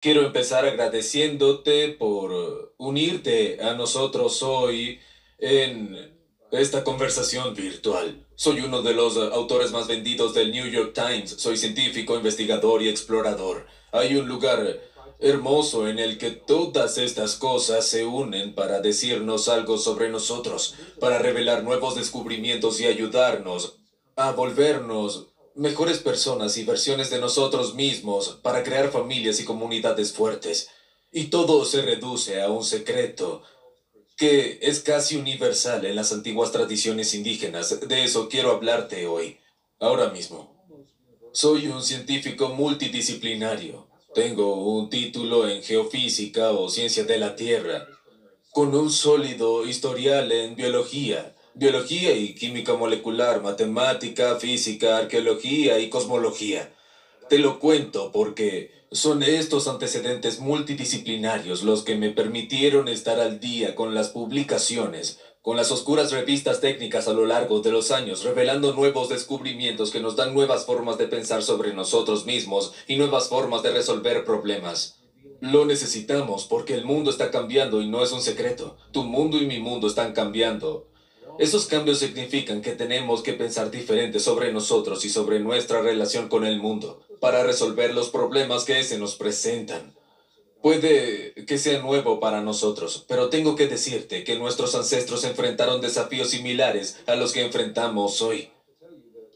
Quiero empezar agradeciéndote por unirte a nosotros hoy en esta conversación virtual. Soy uno de los autores más vendidos del New York Times. Soy científico, investigador y explorador. Hay un lugar hermoso en el que todas estas cosas se unen para decirnos algo sobre nosotros, para revelar nuevos descubrimientos y ayudarnos a volvernos mejores personas y versiones de nosotros mismos para crear familias y comunidades fuertes. Y todo se reduce a un secreto que es casi universal en las antiguas tradiciones indígenas. De eso quiero hablarte hoy, ahora mismo. Soy un científico multidisciplinario. Tengo un título en geofísica o ciencia de la Tierra, con un sólido historial en biología, biología y química molecular, matemática, física, arqueología y cosmología. Te lo cuento porque son estos antecedentes multidisciplinarios los que me permitieron estar al día con las publicaciones, con las oscuras revistas técnicas a lo largo de los años, revelando nuevos descubrimientos que nos dan nuevas formas de pensar sobre nosotros mismos y nuevas formas de resolver problemas. Lo necesitamos porque el mundo está cambiando y no es un secreto. Tu mundo y mi mundo están cambiando. Esos cambios significan que tenemos que pensar diferente sobre nosotros y sobre nuestra relación con el mundo para resolver los problemas que se nos presentan. Puede que sea nuevo para nosotros, pero tengo que decirte que nuestros ancestros enfrentaron desafíos similares a los que enfrentamos hoy.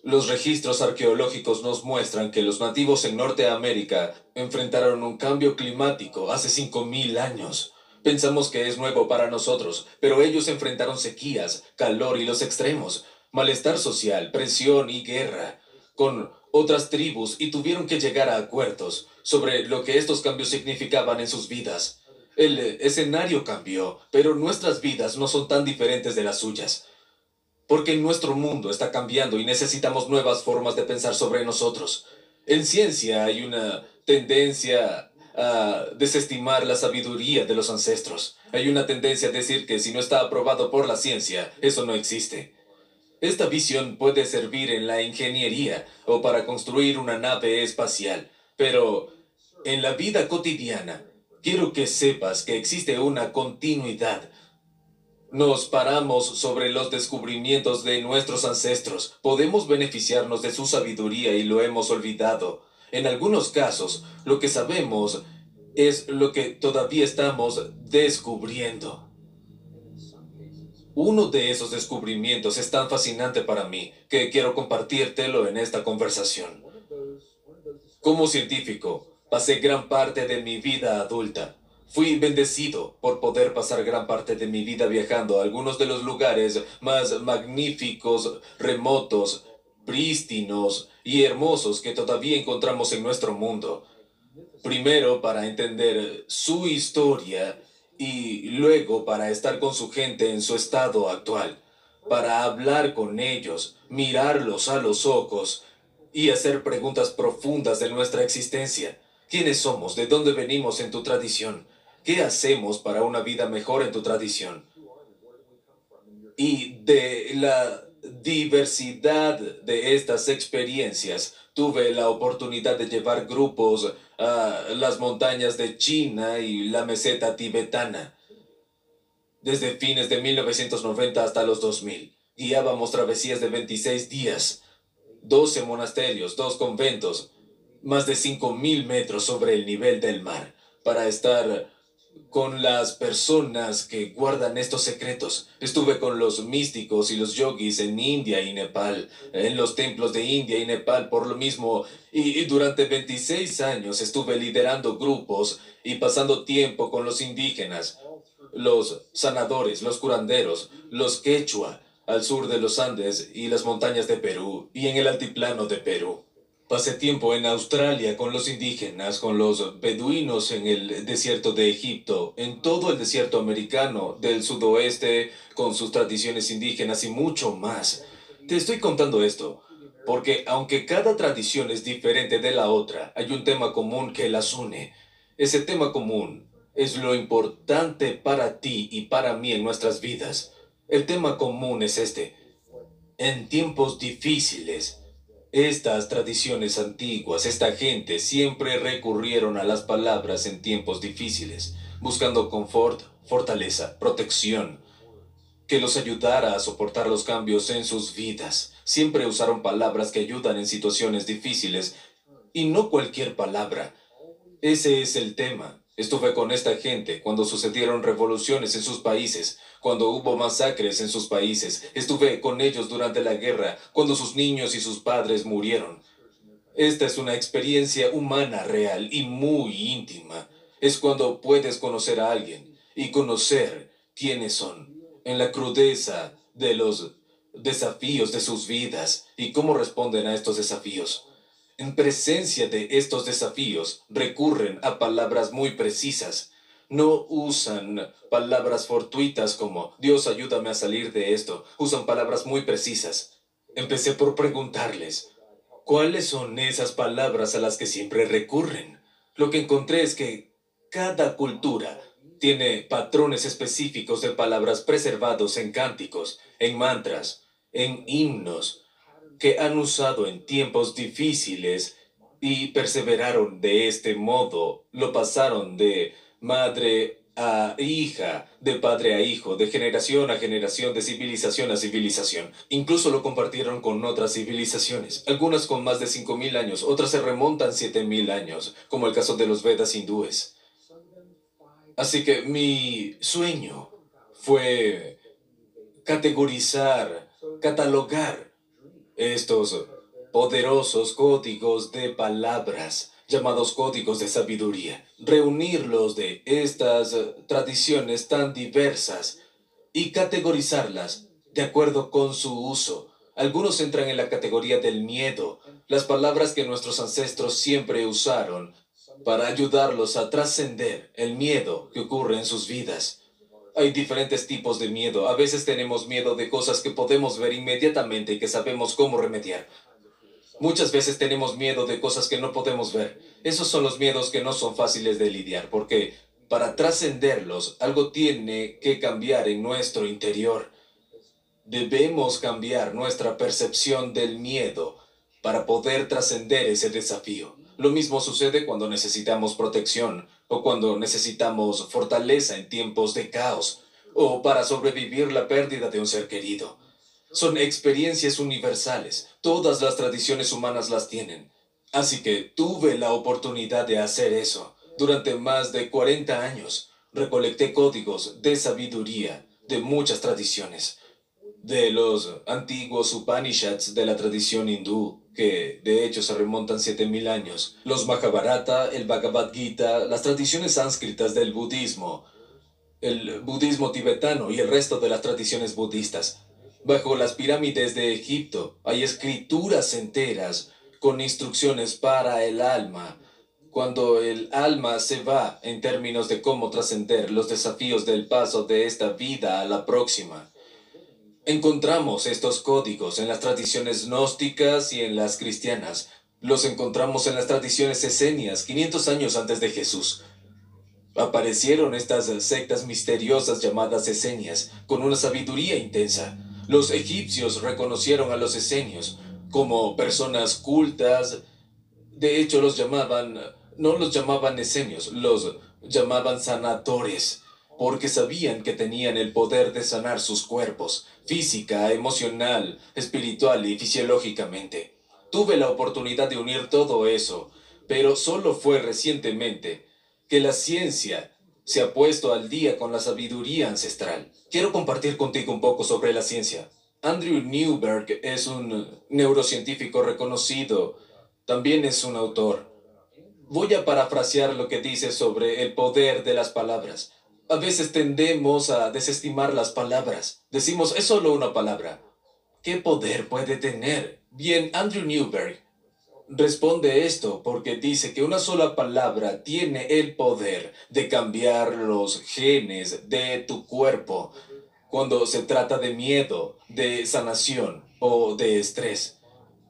Los registros arqueológicos nos muestran que los nativos en Norteamérica enfrentaron un cambio climático hace 5.000 años. Pensamos que es nuevo para nosotros, pero ellos enfrentaron sequías, calor y los extremos, malestar social, presión y guerra, con otras tribus y tuvieron que llegar a acuerdos sobre lo que estos cambios significaban en sus vidas. El escenario cambió, pero nuestras vidas no son tan diferentes de las suyas. Porque nuestro mundo está cambiando y necesitamos nuevas formas de pensar sobre nosotros. En ciencia hay una tendencia a desestimar la sabiduría de los ancestros. Hay una tendencia a decir que si no está aprobado por la ciencia, eso no existe. Esta visión puede servir en la ingeniería o para construir una nave espacial, pero en la vida cotidiana quiero que sepas que existe una continuidad. Nos paramos sobre los descubrimientos de nuestros ancestros, podemos beneficiarnos de su sabiduría y lo hemos olvidado. En algunos casos, lo que sabemos es lo que todavía estamos descubriendo. Uno de esos descubrimientos es tan fascinante para mí que quiero compartírtelo en esta conversación. Como científico, pasé gran parte de mi vida adulta. Fui bendecido por poder pasar gran parte de mi vida viajando a algunos de los lugares más magníficos, remotos, prístinos y hermosos que todavía encontramos en nuestro mundo. Primero para entender su historia y luego para estar con su gente en su estado actual, para hablar con ellos, mirarlos a los ojos y hacer preguntas profundas de nuestra existencia. ¿Quiénes somos? ¿De dónde venimos en tu tradición? ¿Qué hacemos para una vida mejor en tu tradición? Y de la diversidad de estas experiencias, tuve la oportunidad de llevar grupos a las montañas de China y la meseta tibetana. Desde fines de 1990 hasta los 2000, guiábamos travesías de 26 días, 12 monasterios, dos conventos, más de 5.000 metros sobre el nivel del mar, para estar con las personas que guardan estos secretos. Estuve con los místicos y los yogis en India y Nepal, en los templos de India y Nepal por lo mismo, y, durante 26 años estuve liderando grupos y pasando tiempo con los indígenas, los sanadores, los curanderos, los quechua, al sur de los Andes y las montañas de Perú y en el altiplano de Perú. Pasé tiempo en Australia con los indígenas, con los beduinos en el desierto de Egipto, en todo el desierto americano, del sudoeste, con sus tradiciones indígenas y mucho más. Te estoy contando esto, porque aunque cada tradición es diferente de la otra, hay un tema común que las une. Ese tema común es lo importante para ti y para mí en nuestras vidas. El tema común es este. En tiempos difíciles, Estas tradiciones antiguas, esta gente siempre recurrieron a las palabras en tiempos difíciles, buscando confort, fortaleza, protección, que los ayudara a soportar los cambios en sus vidas. Siempre usaron palabras que ayudan en situaciones difíciles y no cualquier palabra. Ese es el tema. Estuve con esta gente cuando sucedieron revoluciones en sus países, cuando hubo masacres en sus países. Estuve con ellos durante la guerra, cuando sus niños y sus padres murieron. Esta es una experiencia humana real y muy íntima. Es cuando puedes conocer a alguien y conocer quiénes son, en la crudeza de los desafíos de sus vidas y cómo responden a estos desafíos. En presencia de estos desafíos, recurren a palabras muy precisas. No usan palabras fortuitas como Dios ayúdame a salir de esto. Usan palabras muy precisas. Empecé por preguntarles, ¿cuáles son esas palabras a las que siempre recurren? Lo que encontré es que cada cultura tiene patrones específicos de palabras preservados en cánticos, en mantras, en himnos, que han usado en tiempos difíciles y perseveraron de este modo, lo pasaron de madre a hija, de padre a hijo, de generación a generación, de civilización a civilización. Incluso lo compartieron con otras civilizaciones, algunas con más de 5.000 años, otras se remontan 7.000 años, como el caso de los Vedas hindúes. Así que mi sueño fue categorizar, catalogar estos poderosos códigos de palabras llamados códigos de sabiduría, reunirlos de estas tradiciones tan diversas y categorizarlas de acuerdo con su uso. Algunos entran en la categoría del miedo, las palabras que nuestros ancestros siempre usaron para ayudarlos a trascender el miedo que ocurre en sus vidas. Hay diferentes tipos de miedo. A veces tenemos miedo de cosas que podemos ver inmediatamente y que sabemos cómo remediar. Muchas veces tenemos miedo de cosas que no podemos ver. Esos son los miedos que no son fáciles de lidiar, porque para trascenderlos algo tiene que cambiar en nuestro interior. Debemos cambiar nuestra percepción del miedo para poder trascender ese desafío. Lo mismo sucede cuando necesitamos protección o cuando necesitamos fortaleza en tiempos de caos o para sobrevivir la pérdida de un ser querido. Son experiencias universales. Todas las tradiciones humanas las tienen. Así que tuve la oportunidad de hacer eso. Durante más de 40 años recolecté códigos de sabiduría de muchas tradiciones. De los antiguos Upanishads de la tradición hindú, que de hecho se remontan 7000 años, los Mahabharata, el Bhagavad Gita, las tradiciones sánscritas del budismo, el budismo tibetano y el resto de las tradiciones budistas. Bajo las pirámides de Egipto hay escrituras enteras con instrucciones para el alma. Cuando el alma se va en términos de cómo trascender los desafíos del paso de esta vida a la próxima. Encontramos estos códigos en las tradiciones gnósticas y en las cristianas. Los encontramos en las tradiciones esenias 500 años antes de Jesús. Aparecieron estas sectas misteriosas llamadas esenias con una sabiduría intensa. Los egipcios reconocieron a los esenios como personas cultas. De hecho, los llamaban, no los llamaban esenios, los llamaban sanadores porque sabían que tenían el poder de sanar sus cuerpos, física, emocional, espiritual y fisiológicamente. Tuve la oportunidad de unir todo eso, pero solo fue recientemente que la ciencia se ha puesto al día con la sabiduría ancestral. Quiero compartir contigo un poco sobre la ciencia. Andrew Newberg es un neurocientífico reconocido, también es un autor. Voy a parafrasear lo que dice sobre el poder de las palabras. A veces tendemos a desestimar las palabras. Decimos, es solo una palabra. ¿Qué poder puede tener? Bien, Andrew Newberg responde esto porque dice que una sola palabra tiene el poder de cambiar los genes de tu cuerpo cuando se trata de miedo, de sanación o de estrés.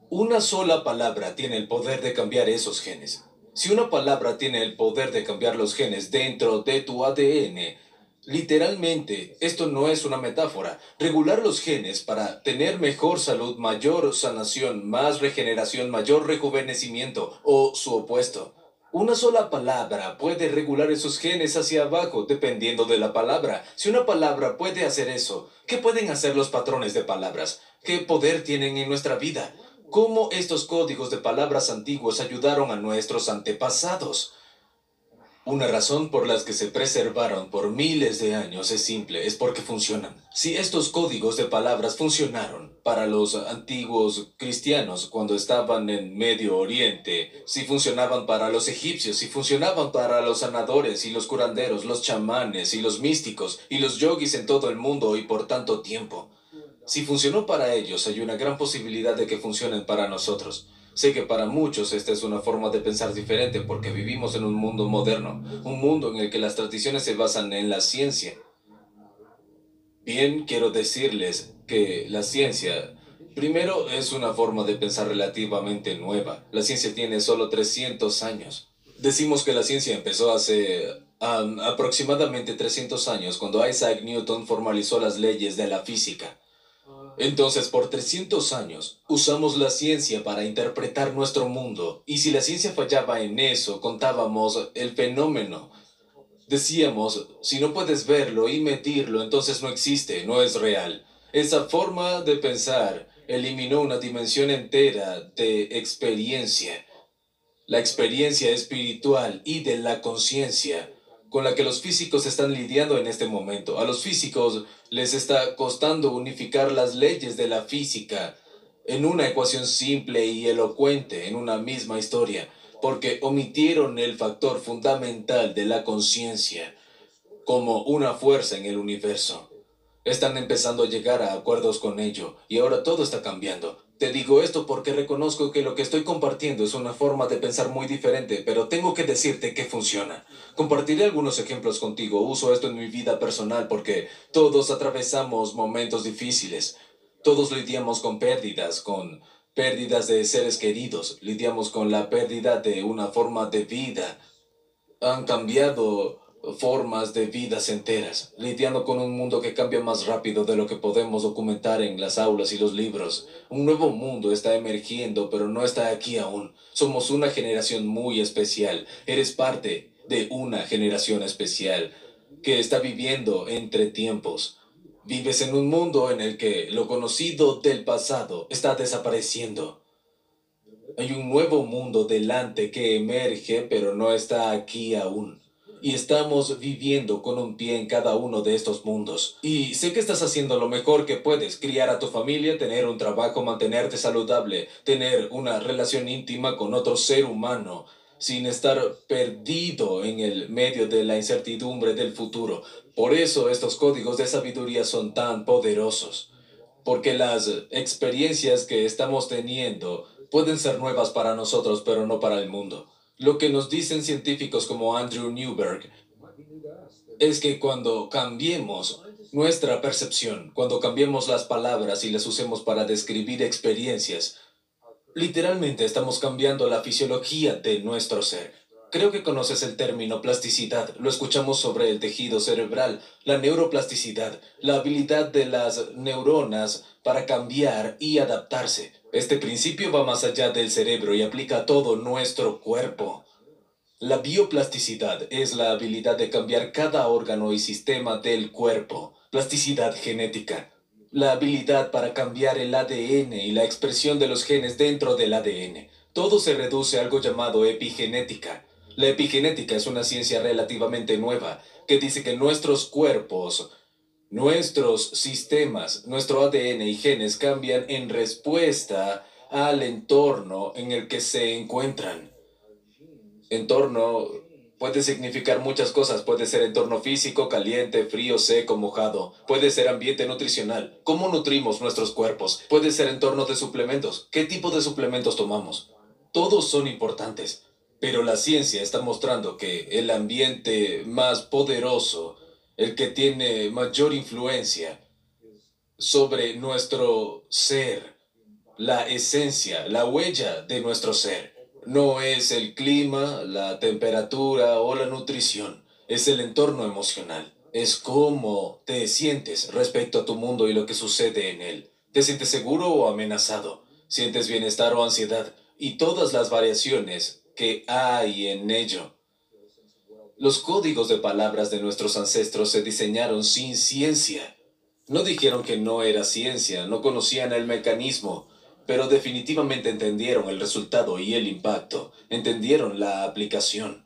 Una sola palabra tiene el poder de cambiar esos genes. Si una palabra tiene el poder de cambiar los genes dentro de tu ADN, Literalmente, esto no es una metáfora. Regular los genes para tener mejor salud, mayor sanación, más regeneración, mayor rejuvenecimiento o su opuesto. Una sola palabra puede regular esos genes hacia abajo, dependiendo de la palabra. Si una palabra puede hacer eso, ¿qué pueden hacer los patrones de palabras? ¿Qué poder tienen en nuestra vida? ¿Cómo estos códigos de palabras antiguos ayudaron a nuestros antepasados? Una razón por las que se preservaron por miles de años es simple, es porque funcionan. Si estos códigos de palabras funcionaron para los antiguos cristianos cuando estaban en Medio Oriente, si funcionaban para los egipcios, si funcionaban para los sanadores y los curanderos, los chamanes y los místicos y los yogis en todo el mundo y por tanto tiempo, si funcionó para ellos, hay una gran posibilidad de que funcionen para nosotros. Sé que para muchos esta es una forma de pensar diferente porque vivimos en un mundo moderno, un mundo en el que las tradiciones se basan en la ciencia. Bien, quiero decirles que la ciencia, primero, es una forma de pensar relativamente nueva. La ciencia tiene solo 300 años. Decimos que la ciencia empezó hace aproximadamente 300 años, cuando Isaac Newton formalizó las leyes de la física. Entonces, por 300 años, usamos la ciencia para interpretar nuestro mundo, y si la ciencia fallaba en eso, contábamos el fenómeno. Decíamos, si no puedes verlo y medirlo, entonces no existe, no es real. Esa forma de pensar eliminó una dimensión entera de experiencia, la experiencia espiritual y de la conciencia con la que los físicos están lidiando en este momento. A los físicos les está costando unificar las leyes de la física en una ecuación simple y elocuente, en una misma historia, porque omitieron el factor fundamental de la conciencia como una fuerza en el universo. Están empezando a llegar a acuerdos con ello, y ahora todo está cambiando. Te digo esto porque reconozco que lo que estoy compartiendo es una forma de pensar muy diferente, pero tengo que decirte que funciona. Compartiré algunos ejemplos contigo. Uso esto en mi vida personal porque todos atravesamos momentos difíciles. Todos lidiamos con pérdidas, con pérdidas de seres queridos. Lidiamos con la pérdida de una forma de vida. Han cambiado formas de vidas enteras, lidiando con un mundo que cambia más rápido de lo que podemos documentar en las aulas y los libros. Un nuevo mundo está emergiendo, pero no está aquí aún. Somos una generación muy especial. Eres parte de una generación especial que está viviendo entre tiempos. Vives en un mundo en el que lo conocido del pasado está desapareciendo. Hay un nuevo mundo delante que emerge, pero no está aquí aún y estamos viviendo con un pie en cada uno de estos mundos. Y sé que estás haciendo lo mejor que puedes, criar a tu familia, tener un trabajo, mantenerte saludable, tener una relación íntima con otro ser humano, sin estar perdido en el medio de la incertidumbre del futuro. Por eso estos códigos de sabiduría son tan poderosos, porque las experiencias que estamos teniendo pueden ser nuevas para nosotros, pero no para el mundo. Lo que nos dicen científicos como Andrew Newberg es que cuando cambiemos nuestra percepción, cuando cambiemos las palabras y las usemos para describir experiencias, literalmente estamos cambiando la fisiología de nuestro ser. Creo que conoces el término plasticidad. Lo escuchamos sobre el tejido cerebral, la neuroplasticidad, la habilidad de las neuronas para cambiar y adaptarse. Este principio va más allá del cerebro y aplica a todo nuestro cuerpo. La bioplasticidad es la habilidad de cambiar cada órgano y sistema del cuerpo. Plasticidad genética. La habilidad para cambiar el ADN y la expresión de los genes dentro del ADN. Todo se reduce a algo llamado epigenética. La epigenética es una ciencia relativamente nueva que dice que nuestros cuerpos Nuestros sistemas, nuestro ADN y genes cambian en respuesta al entorno en el que se encuentran. Entorno puede significar muchas cosas. Puede ser entorno físico, caliente, frío, seco, mojado. Puede ser ambiente nutricional. ¿Cómo nutrimos nuestros cuerpos? Puede ser entorno de suplementos. ¿Qué tipo de suplementos tomamos? Todos son importantes. Pero la ciencia está mostrando que el ambiente más poderoso el que tiene mayor influencia sobre nuestro ser, la esencia, la huella de nuestro ser. No es el clima, la temperatura o la nutrición, es el entorno emocional. es cómo te sientes respecto a tu mundo y lo que sucede en él. ¿Te sientes seguro o amenazado? ¿Sientes bienestar o ansiedad? Y todas las variaciones que hay en ello. Los códigos de palabras de nuestros ancestros se diseñaron sin ciencia. No dijeron que no era ciencia, no conocían el mecanismo, pero definitivamente entendieron el resultado y el impacto, entendieron la aplicación.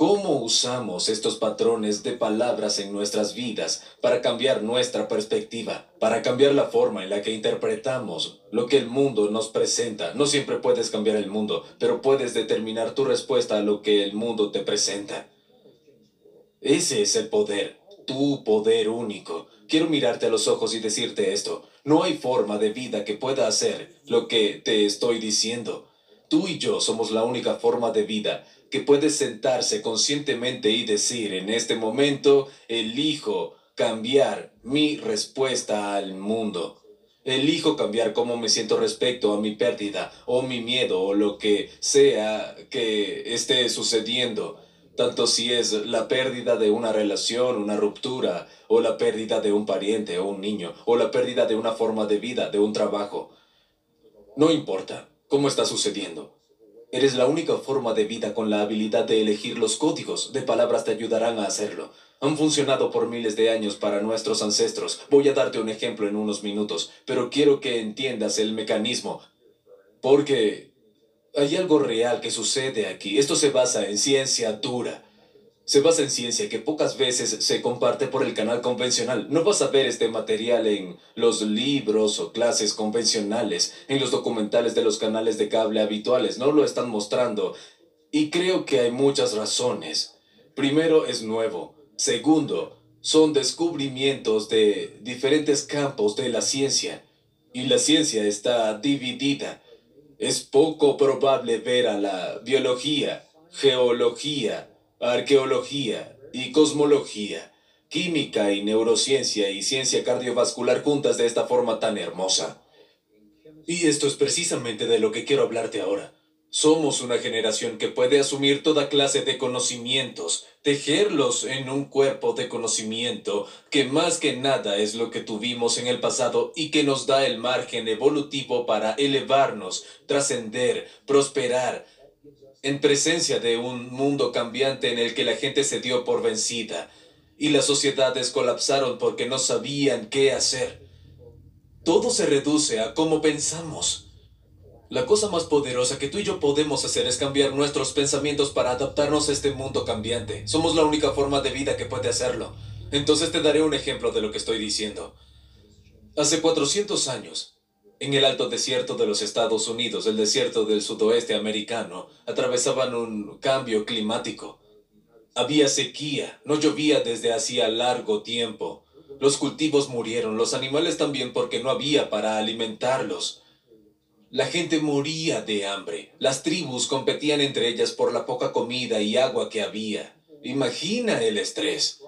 ¿Cómo usamos estos patrones de palabras en nuestras vidas para cambiar nuestra perspectiva, para cambiar la forma en la que interpretamos lo que el mundo nos presenta? No siempre puedes cambiar el mundo, pero puedes determinar tu respuesta a lo que el mundo te presenta. Ese es el poder, tu poder único. Quiero mirarte a los ojos y decirte esto. No hay forma de vida que pueda hacer lo que te estoy diciendo. Tú y yo somos la única forma de vida que puede sentarse conscientemente y decir, en este momento elijo cambiar mi respuesta al mundo. Elijo cambiar cómo me siento respecto a mi pérdida o mi miedo o lo que sea que esté sucediendo, tanto si es la pérdida de una relación, una ruptura, o la pérdida de un pariente o un niño, o la pérdida de una forma de vida, de un trabajo. No importa cómo está sucediendo. Eres la única forma de vida con la habilidad de elegir los códigos de palabras te ayudarán a hacerlo. Han funcionado por miles de años para nuestros ancestros. Voy a darte un ejemplo en unos minutos, pero quiero que entiendas el mecanismo. Porque hay algo real que sucede aquí. Esto se basa en ciencia dura se basa en ciencia que pocas veces se comparte por el canal convencional. No vas a ver este material en los libros o clases convencionales, en los documentales de los canales de cable habituales, no lo están mostrando. Y creo que hay muchas razones. Primero, es nuevo. Segundo, son descubrimientos de diferentes campos de la ciencia. Y la ciencia está dividida. Es poco probable ver a la biología, geología, arqueología y cosmología, química y neurociencia y ciencia cardiovascular juntas de esta forma tan hermosa. Y esto es precisamente de lo que quiero hablarte ahora. Somos una generación que puede asumir toda clase de conocimientos, tejerlos en un cuerpo de conocimiento que más que nada es lo que tuvimos en el pasado y que nos da el margen evolutivo para elevarnos, trascender, prosperar, en presencia de un mundo cambiante en el que la gente se dio por vencida y las sociedades colapsaron porque no sabían qué hacer. Todo se reduce a cómo pensamos. La cosa más poderosa que tú y yo podemos hacer es cambiar nuestros pensamientos para adaptarnos a este mundo cambiante. Somos la única forma de vida que puede hacerlo. Entonces te daré un ejemplo de lo que estoy diciendo. Hace 400 años, en el alto desierto de los Estados Unidos, el desierto del sudoeste americano, atravesaban un cambio climático. Había sequía, no llovía desde hacía largo tiempo. Los cultivos murieron, los animales también porque no había para alimentarlos. La gente moría de hambre. Las tribus competían entre ellas por la poca comida y agua que había. Imagina el estrés.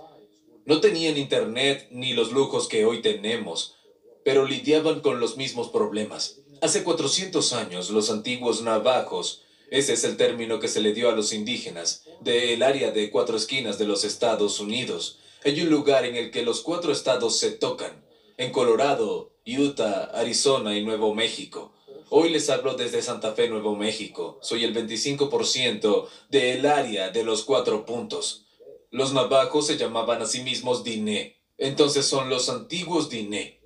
No tenían internet ni los lujos que hoy tenemos pero lidiaban con los mismos problemas. Hace 400 años, los antiguos navajos, ese es el término que se le dio a los indígenas, del área de cuatro esquinas de los Estados Unidos. Hay un lugar en el que los cuatro estados se tocan, en Colorado, Utah, Arizona y Nuevo México. Hoy les hablo desde Santa Fe, Nuevo México. Soy el 25% del área de los cuatro puntos. Los navajos se llamaban a sí mismos Diné. Entonces son los antiguos Diné.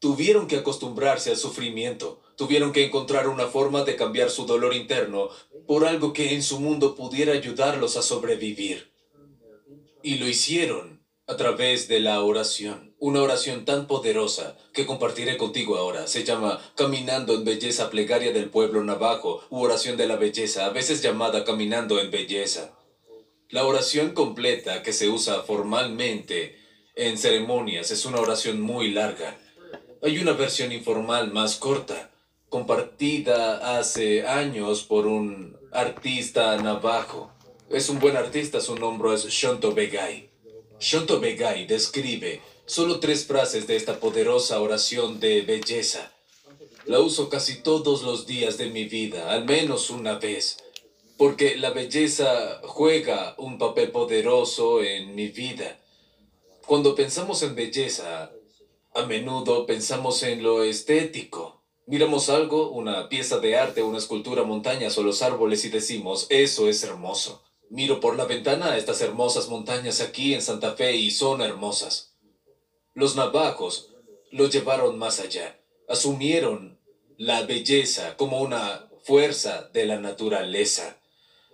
Tuvieron que acostumbrarse al sufrimiento, tuvieron que encontrar una forma de cambiar su dolor interno por algo que en su mundo pudiera ayudarlos a sobrevivir. Y lo hicieron a través de la oración, una oración tan poderosa que compartiré contigo ahora. Se llama Caminando en Belleza Plegaria del Pueblo Navajo u Oración de la Belleza, a veces llamada Caminando en Belleza. La oración completa que se usa formalmente en ceremonias es una oración muy larga hay una versión informal más corta, compartida hace años por un artista navajo. Es un buen artista, su nombre es Shonto Begay. Shonto Begay describe solo tres frases de esta poderosa oración de belleza. La uso casi todos los días de mi vida, al menos una vez, porque la belleza juega un papel poderoso en mi vida. Cuando pensamos en belleza, a menudo pensamos en lo estético. Miramos algo, una pieza de arte, una escultura, montañas o los árboles y decimos, eso es hermoso. Miro por la ventana a estas hermosas montañas aquí en Santa Fe y son hermosas. Los navajos lo llevaron más allá. Asumieron la belleza como una fuerza de la naturaleza.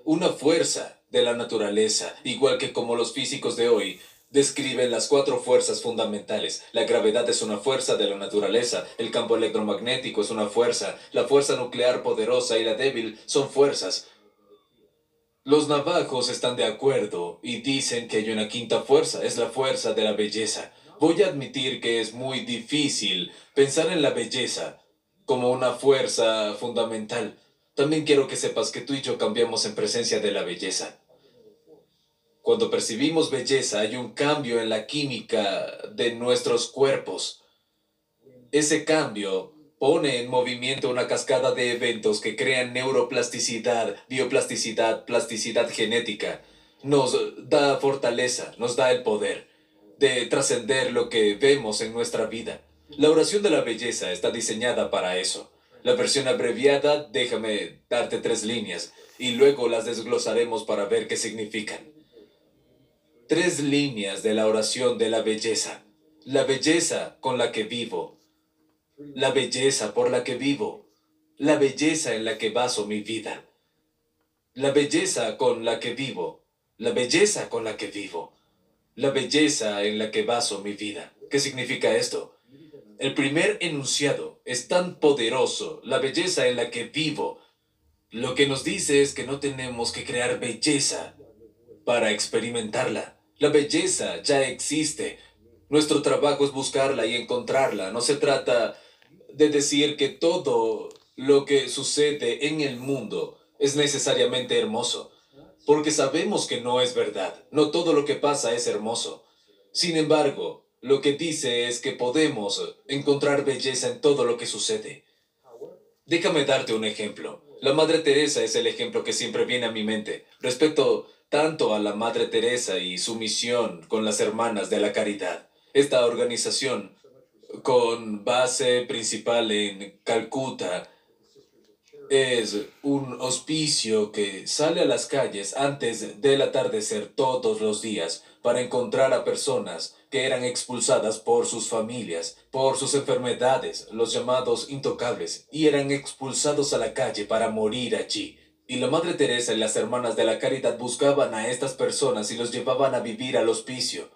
Una fuerza de la naturaleza, igual que como los físicos de hoy describen las cuatro fuerzas fundamentales. La gravedad es una fuerza de la naturaleza, el campo electromagnético es una fuerza, la fuerza nuclear poderosa y la débil son fuerzas. Los navajos están de acuerdo y dicen que hay una quinta fuerza, es la fuerza de la belleza. Voy a admitir que es muy difícil pensar en la belleza como una fuerza fundamental. También quiero que sepas que tú y yo cambiamos en presencia de la belleza. Cuando percibimos belleza hay un cambio en la química de nuestros cuerpos. Ese cambio pone en movimiento una cascada de eventos que crean neuroplasticidad, bioplasticidad, plasticidad genética. Nos da fortaleza, nos da el poder de trascender lo que vemos en nuestra vida. La oración de la belleza está diseñada para eso. La versión abreviada, déjame darte tres líneas y luego las desglosaremos para ver qué significan tres líneas de la oración de la belleza. La belleza con la que vivo. La belleza por la que vivo. La belleza en la que baso mi vida. La belleza con la que vivo. La belleza con la que vivo. La belleza en la que baso mi vida. ¿Qué significa esto? El primer enunciado es tan poderoso, la belleza en la que vivo. Lo que nos dice es que no tenemos que crear belleza para experimentarla. La belleza ya existe. Nuestro trabajo es buscarla y encontrarla. No se trata de decir que todo lo que sucede en el mundo es necesariamente hermoso, porque sabemos que no es verdad. No todo lo que pasa es hermoso. Sin embargo, lo que dice es que podemos encontrar belleza en todo lo que sucede. Déjame darte un ejemplo. La Madre Teresa es el ejemplo que siempre viene a mi mente respecto tanto a la Madre Teresa y su misión con las Hermanas de la Caridad. Esta organización, con base principal en Calcuta, es un hospicio que sale a las calles antes del atardecer todos los días para encontrar a personas que eran expulsadas por sus familias, por sus enfermedades, los llamados intocables, y eran expulsados a la calle para morir allí. Y la Madre Teresa y las hermanas de la caridad buscaban a estas personas y los llevaban a vivir al hospicio.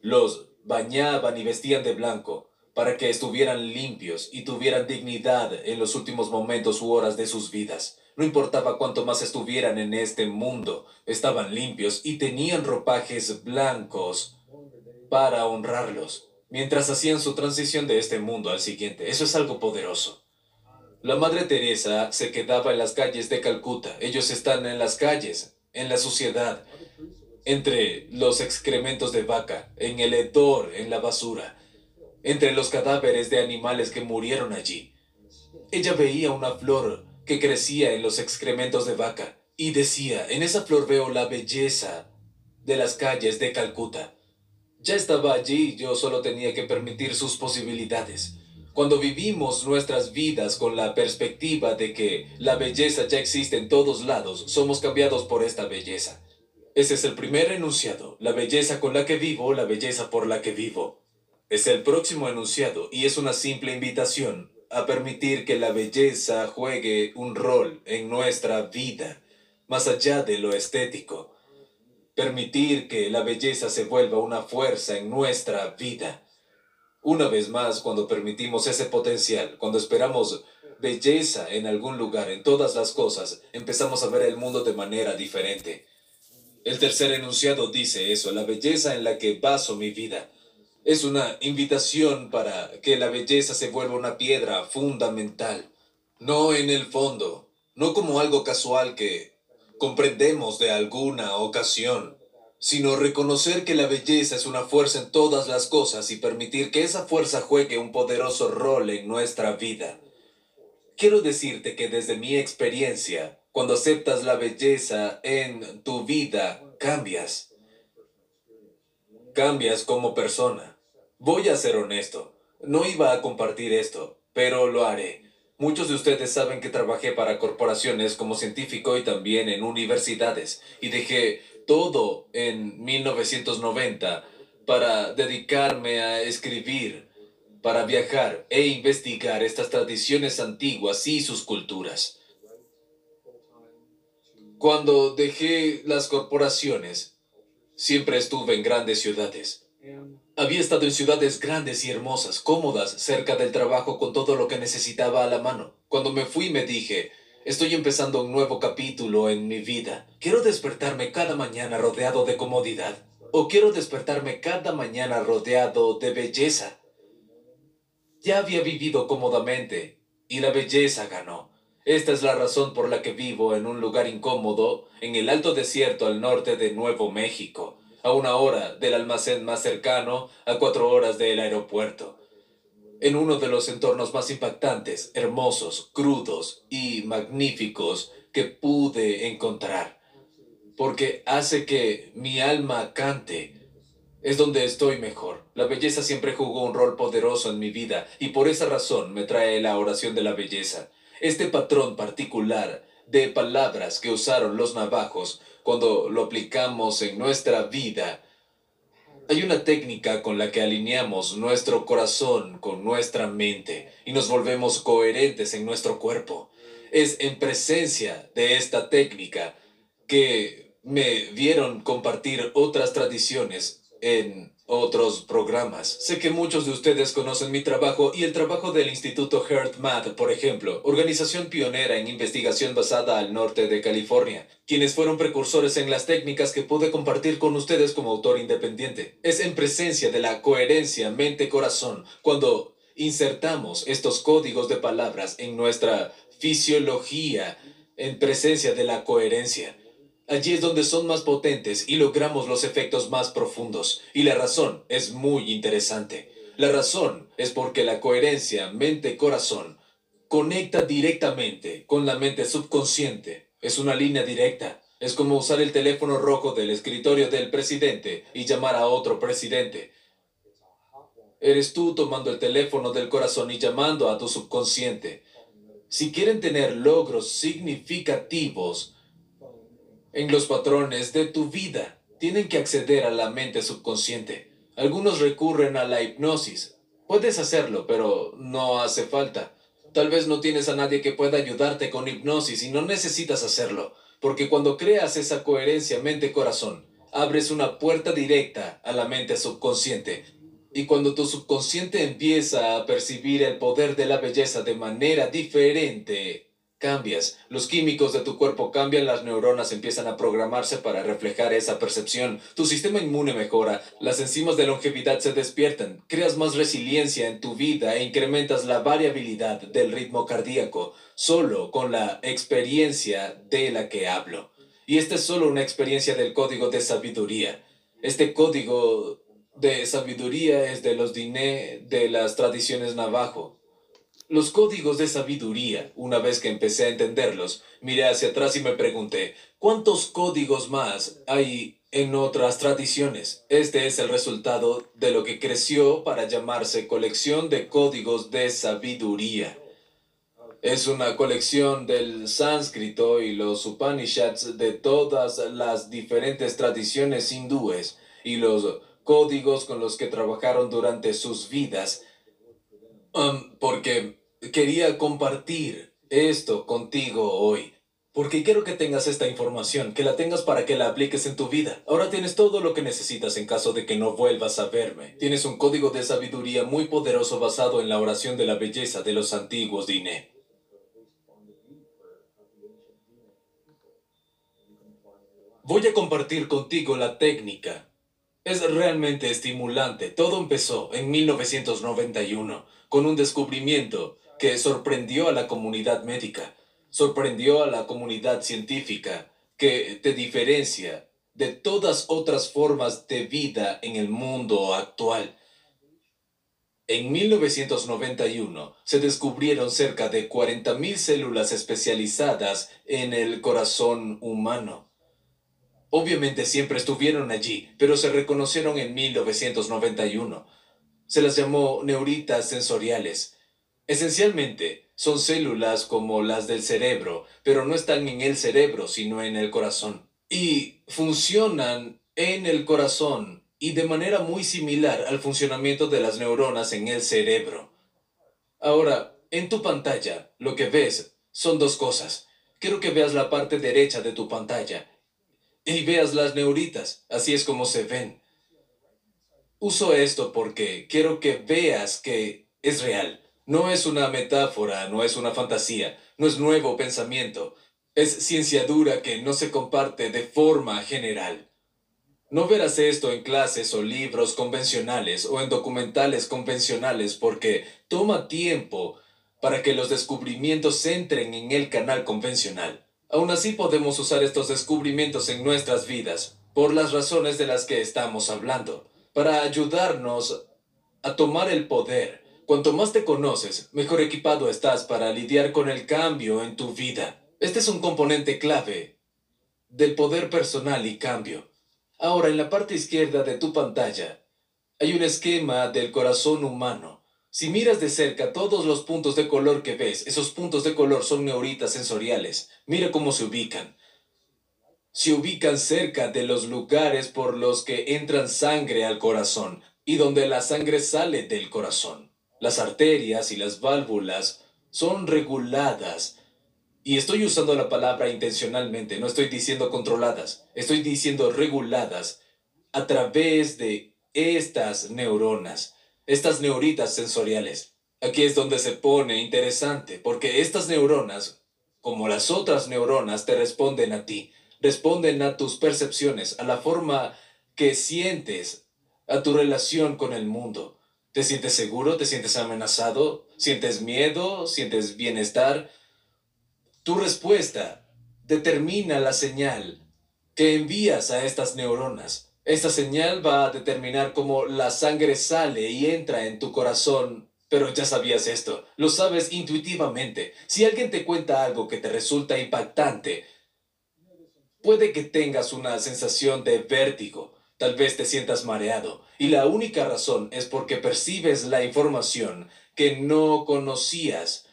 Los bañaban y vestían de blanco para que estuvieran limpios y tuvieran dignidad en los últimos momentos u horas de sus vidas. No importaba cuánto más estuvieran en este mundo, estaban limpios y tenían ropajes blancos para honrarlos, mientras hacían su transición de este mundo al siguiente. Eso es algo poderoso. La Madre Teresa se quedaba en las calles de Calcuta. Ellos están en las calles, en la suciedad, entre los excrementos de vaca, en el hedor, en la basura, entre los cadáveres de animales que murieron allí. Ella veía una flor que crecía en los excrementos de vaca y decía, en esa flor veo la belleza de las calles de Calcuta. Ya estaba allí, yo solo tenía que permitir sus posibilidades. Cuando vivimos nuestras vidas con la perspectiva de que la belleza ya existe en todos lados, somos cambiados por esta belleza. Ese es el primer enunciado, la belleza con la que vivo, la belleza por la que vivo. Es el próximo enunciado y es una simple invitación a permitir que la belleza juegue un rol en nuestra vida, más allá de lo estético. Permitir que la belleza se vuelva una fuerza en nuestra vida una vez más, cuando permitimos ese potencial, cuando esperamos belleza en algún lugar, en todas las cosas, empezamos a ver el mundo de manera diferente. El tercer enunciado dice eso, la belleza en la que baso mi vida. Es una invitación para que la belleza se vuelva una piedra fundamental, no en el fondo, no como algo casual que comprendemos de alguna ocasión, sino reconocer que la belleza es una fuerza en todas las cosas y permitir que esa fuerza juegue un poderoso rol en nuestra vida. Quiero decirte que desde mi experiencia, cuando aceptas la belleza en tu vida, cambias. cambias como persona. Voy a ser honesto. No iba a compartir esto, pero lo haré. Muchos de ustedes saben que trabajé para corporaciones como científico y también en universidades, y dejé todo en 1990 para dedicarme a escribir, para viajar e investigar estas tradiciones antiguas y sus culturas. Cuando dejé las corporaciones, siempre estuve en grandes ciudades. Había estado en ciudades grandes y hermosas, cómodas, cerca del trabajo con todo lo que necesitaba a la mano. Cuando me fui me dije, estoy empezando un nuevo capítulo en mi vida. Quiero despertarme cada mañana rodeado de comodidad. O quiero despertarme cada mañana rodeado de belleza. Ya había vivido cómodamente y la belleza ganó. Esta es la razón por la que vivo en un lugar incómodo en el alto desierto al norte de Nuevo México, a una hora del almacén más cercano, a cuatro horas del aeropuerto. En uno de los entornos más impactantes, hermosos, crudos y magníficos que pude encontrar. Porque hace que mi alma cante. Es donde estoy mejor. La belleza siempre jugó un rol poderoso en mi vida y por esa razón me trae la oración de la belleza. Este patrón particular de palabras que usaron los navajos cuando lo aplicamos en nuestra vida, hay una técnica con la que alineamos nuestro corazón con nuestra mente y nos volvemos coherentes en nuestro cuerpo. Es en presencia de esta técnica que me vieron compartir otras tradiciones en otros programas. Sé que muchos de ustedes conocen mi trabajo y el trabajo del Instituto HeartMath, por ejemplo, organización pionera en investigación basada al norte de California, quienes fueron precursores en las técnicas que pude compartir con ustedes como autor independiente. Es en presencia de la coherencia mente-corazón cuando insertamos estos códigos de palabras en nuestra fisiología en presencia de la coherencia. Allí es donde son más potentes y logramos los efectos más profundos. Y la razón es muy interesante. La razón es porque la coherencia mente-corazón conecta directamente con la mente subconsciente. Es una línea directa. Es como usar el teléfono rojo del escritorio del presidente y llamar a otro presidente. Eres tú tomando el teléfono del corazón y llamando a tu subconsciente. Si quieren tener logros significativos, en los patrones de tu vida. Tienen que acceder a la mente subconsciente. Algunos recurren a la hipnosis. Puedes hacerlo, pero no hace falta. Tal vez no tienes a nadie que pueda ayudarte con hipnosis y no necesitas hacerlo, porque cuando creas esa coherencia mente-corazón, abres una puerta directa a la mente subconsciente. Y cuando tu subconsciente empieza a percibir el poder de la belleza de manera diferente, Cambias, los químicos de tu cuerpo cambian, las neuronas empiezan a programarse para reflejar esa percepción, tu sistema inmune mejora, las enzimas de longevidad se despiertan, creas más resiliencia en tu vida e incrementas la variabilidad del ritmo cardíaco, solo con la experiencia de la que hablo. Y esta es solo una experiencia del código de sabiduría. Este código de sabiduría es de los diné de las tradiciones navajo. Los códigos de sabiduría, una vez que empecé a entenderlos, miré hacia atrás y me pregunté, ¿cuántos códigos más hay en otras tradiciones? Este es el resultado de lo que creció para llamarse colección de códigos de sabiduría. Es una colección del sánscrito y los Upanishads de todas las diferentes tradiciones hindúes y los códigos con los que trabajaron durante sus vidas Um, porque quería compartir esto contigo hoy. Porque quiero que tengas esta información, que la tengas para que la apliques en tu vida. Ahora tienes todo lo que necesitas en caso de que no vuelvas a verme. Tienes un código de sabiduría muy poderoso basado en la oración de la belleza de los antiguos Diné. Voy a compartir contigo la técnica. Es realmente estimulante. Todo empezó en 1991 con un descubrimiento que sorprendió a la comunidad médica, sorprendió a la comunidad científica, que te diferencia de todas otras formas de vida en el mundo actual. En 1991 se descubrieron cerca de 40.000 células especializadas en el corazón humano. Obviamente siempre estuvieron allí, pero se reconocieron en 1991. Se las llamó neuritas sensoriales. Esencialmente, son células como las del cerebro, pero no están en el cerebro, sino en el corazón. Y funcionan en el corazón y de manera muy similar al funcionamiento de las neuronas en el cerebro. Ahora, en tu pantalla, lo que ves son dos cosas. Quiero que veas la parte derecha de tu pantalla y veas las neuritas, así es como se ven. Uso esto porque quiero que veas que es real. No es una metáfora, no es una fantasía, no es nuevo pensamiento. Es ciencia dura que no se comparte de forma general. No verás esto en clases o libros convencionales o en documentales convencionales porque toma tiempo para que los descubrimientos entren en el canal convencional. Aún así podemos usar estos descubrimientos en nuestras vidas, por las razones de las que estamos hablando, para ayudarnos a tomar el poder. Cuanto más te conoces, mejor equipado estás para lidiar con el cambio en tu vida. Este es un componente clave del poder personal y cambio. Ahora, en la parte izquierda de tu pantalla, hay un esquema del corazón humano. Si miras de cerca todos los puntos de color que ves, esos puntos de color son neuritas sensoriales. Mira cómo se ubican. Se ubican cerca de los lugares por los que entran sangre al corazón y donde la sangre sale del corazón. Las arterias y las válvulas son reguladas y estoy usando la palabra intencionalmente, no estoy diciendo controladas, estoy diciendo reguladas a través de estas neuronas, estas neuritas sensoriales. Aquí es donde se pone interesante, porque estas neuronas, como las otras neuronas, te responden a ti, responden a tus percepciones, a la forma que sientes, a tu relación con el mundo. ¿Te sientes seguro? ¿Te sientes amenazado? ¿Sientes miedo? ¿Sientes bienestar? Tu respuesta determina la señal que envías a estas neuronas. Esta señal va a determinar cómo la sangre sale y entra en tu corazón. Pero ya sabías esto, lo sabes intuitivamente. Si alguien te cuenta algo que te resulta impactante, puede que tengas una sensación de vértigo, tal vez te sientas mareado, y la única razón es porque percibes la información que no conocías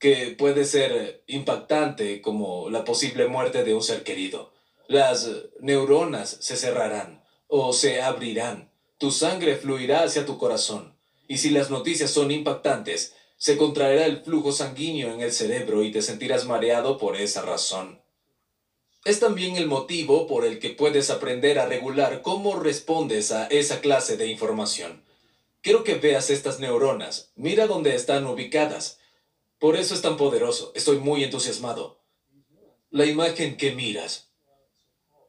que puede ser impactante como la posible muerte de un ser querido. Las neuronas se cerrarán o se abrirán. Tu sangre fluirá hacia tu corazón. Y si las noticias son impactantes, se contraerá el flujo sanguíneo en el cerebro y te sentirás mareado por esa razón. Es también el motivo por el que puedes aprender a regular cómo respondes a esa clase de información. Quiero que veas estas neuronas. Mira dónde están ubicadas. Por eso es tan poderoso. Estoy muy entusiasmado. La imagen que miras,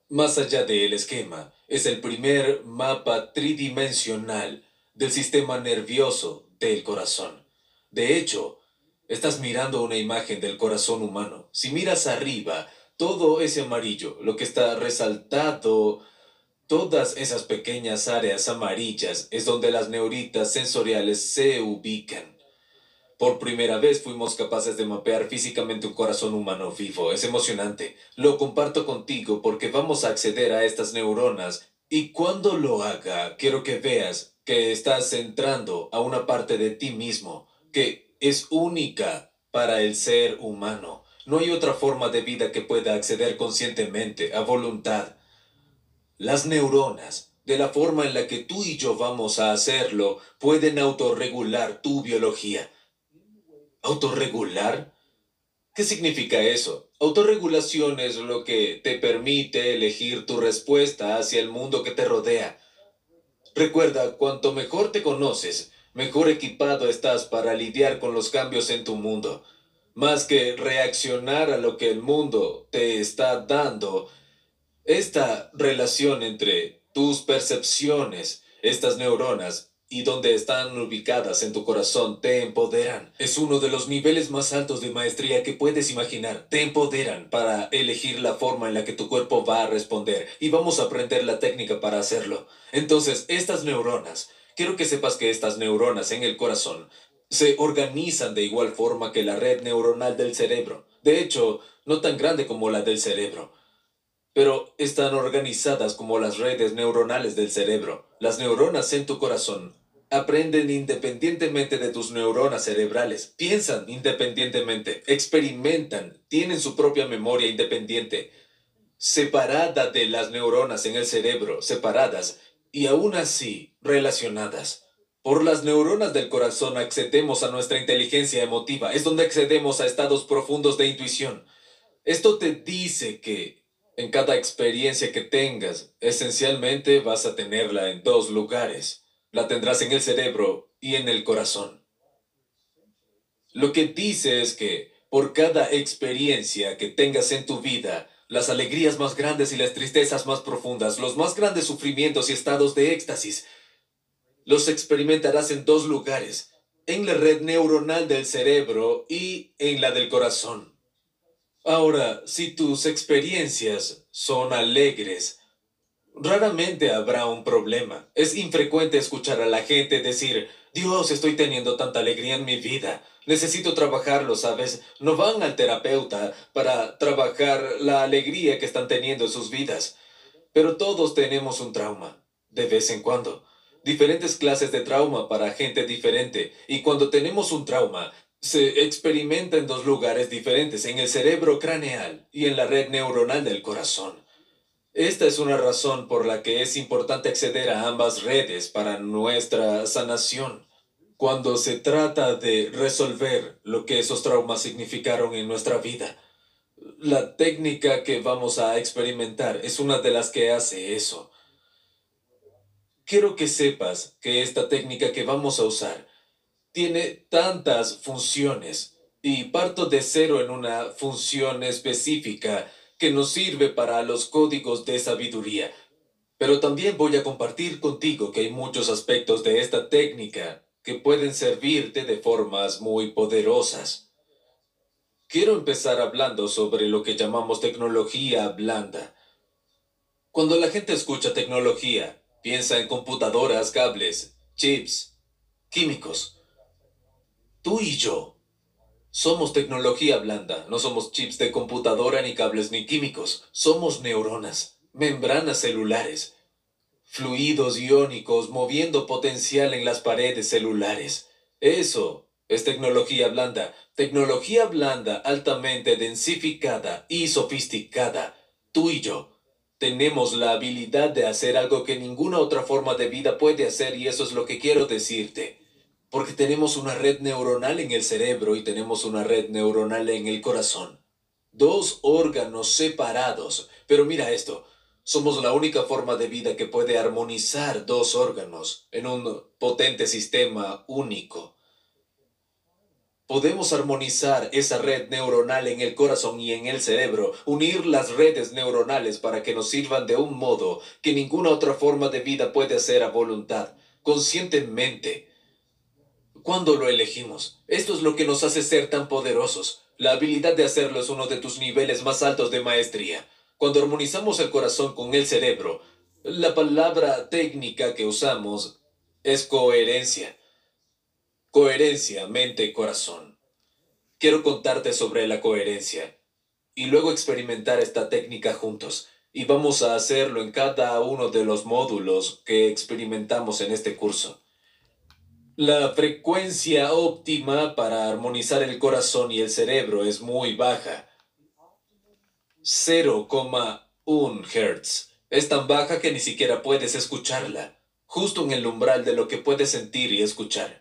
más allá del esquema, es el primer mapa tridimensional del sistema nervioso del corazón. De hecho, estás mirando una imagen del corazón humano. Si miras arriba, todo ese amarillo, lo que está resaltado, todas esas pequeñas áreas amarillas, es donde las neuritas sensoriales se ubican. Por primera vez fuimos capaces de mapear físicamente un corazón humano vivo. Es emocionante. Lo comparto contigo porque vamos a acceder a estas neuronas y cuando lo haga, quiero que veas que estás entrando a una parte de ti mismo que es única para el ser humano. No hay otra forma de vida que pueda acceder conscientemente, a voluntad. Las neuronas, de la forma en la que tú y yo vamos a hacerlo, pueden autorregular tu biología ¿Autorregular? ¿Qué significa eso? Autorregulación es lo que te permite elegir tu respuesta hacia el mundo que te rodea. Recuerda, cuanto mejor te conoces, mejor equipado estás para lidiar con los cambios en tu mundo. Más que reaccionar a lo que el mundo te está dando, esta relación entre tus percepciones, estas neuronas, y donde están ubicadas en tu corazón te empoderan. Es uno de los niveles más altos de maestría que puedes imaginar. Te empoderan para elegir la forma en la que tu cuerpo va a responder y vamos a aprender la técnica para hacerlo. Entonces, estas neuronas, quiero que sepas que estas neuronas en el corazón se organizan de igual forma que la red neuronal del cerebro. De hecho, no tan grande como la del cerebro. pero están organizadas como las redes neuronales del cerebro. Las neuronas en tu corazón aprenden independientemente de tus neuronas cerebrales, piensan independientemente, experimentan, tienen su propia memoria independiente, separada de las neuronas en el cerebro, separadas y aún así relacionadas. Por las neuronas del corazón accedemos a nuestra inteligencia emotiva, es donde accedemos a estados profundos de intuición. Esto te dice que en cada experiencia que tengas, esencialmente vas a tenerla en dos lugares la tendrás en el cerebro y en el corazón. Lo que dice es que por cada experiencia que tengas en tu vida, las alegrías más grandes y las tristezas más profundas, los más grandes sufrimientos y estados de éxtasis, los experimentarás en dos lugares, en la red neuronal del cerebro y en la del corazón. Ahora, si tus experiencias son alegres, Raramente habrá un problema. Es infrecuente escuchar a la gente decir, Dios, estoy teniendo tanta alegría en mi vida. Necesito trabajarlo, ¿sabes? No van al terapeuta para trabajar la alegría que están teniendo en sus vidas. Pero todos tenemos un trauma, de vez en cuando. Diferentes clases de trauma para gente diferente. Y cuando tenemos un trauma, se experimenta en dos lugares diferentes, en el cerebro craneal y en la red neuronal del corazón. Esta es una razón por la que es importante acceder a ambas redes para nuestra sanación. Cuando se trata de resolver lo que esos traumas significaron en nuestra vida, la técnica que vamos a experimentar es una de las que hace eso. Quiero que sepas que esta técnica que vamos a usar tiene tantas funciones y parto de cero en una función específica que nos sirve para los códigos de sabiduría. Pero también voy a compartir contigo que hay muchos aspectos de esta técnica que pueden servirte de formas muy poderosas. Quiero empezar hablando sobre lo que llamamos tecnología blanda. Cuando la gente escucha tecnología, piensa en computadoras, cables, chips, químicos. Tú y yo somos tecnología blanda, no somos chips de computadora ni cables ni químicos, somos neuronas, membranas celulares, fluidos iónicos moviendo potencial en las paredes celulares. Eso es tecnología blanda, tecnología blanda altamente densificada y sofisticada. Tú y yo tenemos la habilidad de hacer algo que ninguna otra forma de vida puede hacer y eso es lo que quiero decirte. Porque tenemos una red neuronal en el cerebro y tenemos una red neuronal en el corazón. Dos órganos separados. Pero mira esto, somos la única forma de vida que puede armonizar dos órganos en un potente sistema único. Podemos armonizar esa red neuronal en el corazón y en el cerebro, unir las redes neuronales para que nos sirvan de un modo que ninguna otra forma de vida puede hacer a voluntad, conscientemente, ¿Cuándo lo elegimos? Esto es lo que nos hace ser tan poderosos. La habilidad de hacerlo es uno de tus niveles más altos de maestría. Cuando armonizamos el corazón con el cerebro, la palabra técnica que usamos es coherencia. Coherencia, mente, corazón. Quiero contarte sobre la coherencia y luego experimentar esta técnica juntos. Y vamos a hacerlo en cada uno de los módulos que experimentamos en este curso. La frecuencia óptima para armonizar el corazón y el cerebro es muy baja. 0,1 Hz. Es tan baja que ni siquiera puedes escucharla, justo en el umbral de lo que puedes sentir y escuchar.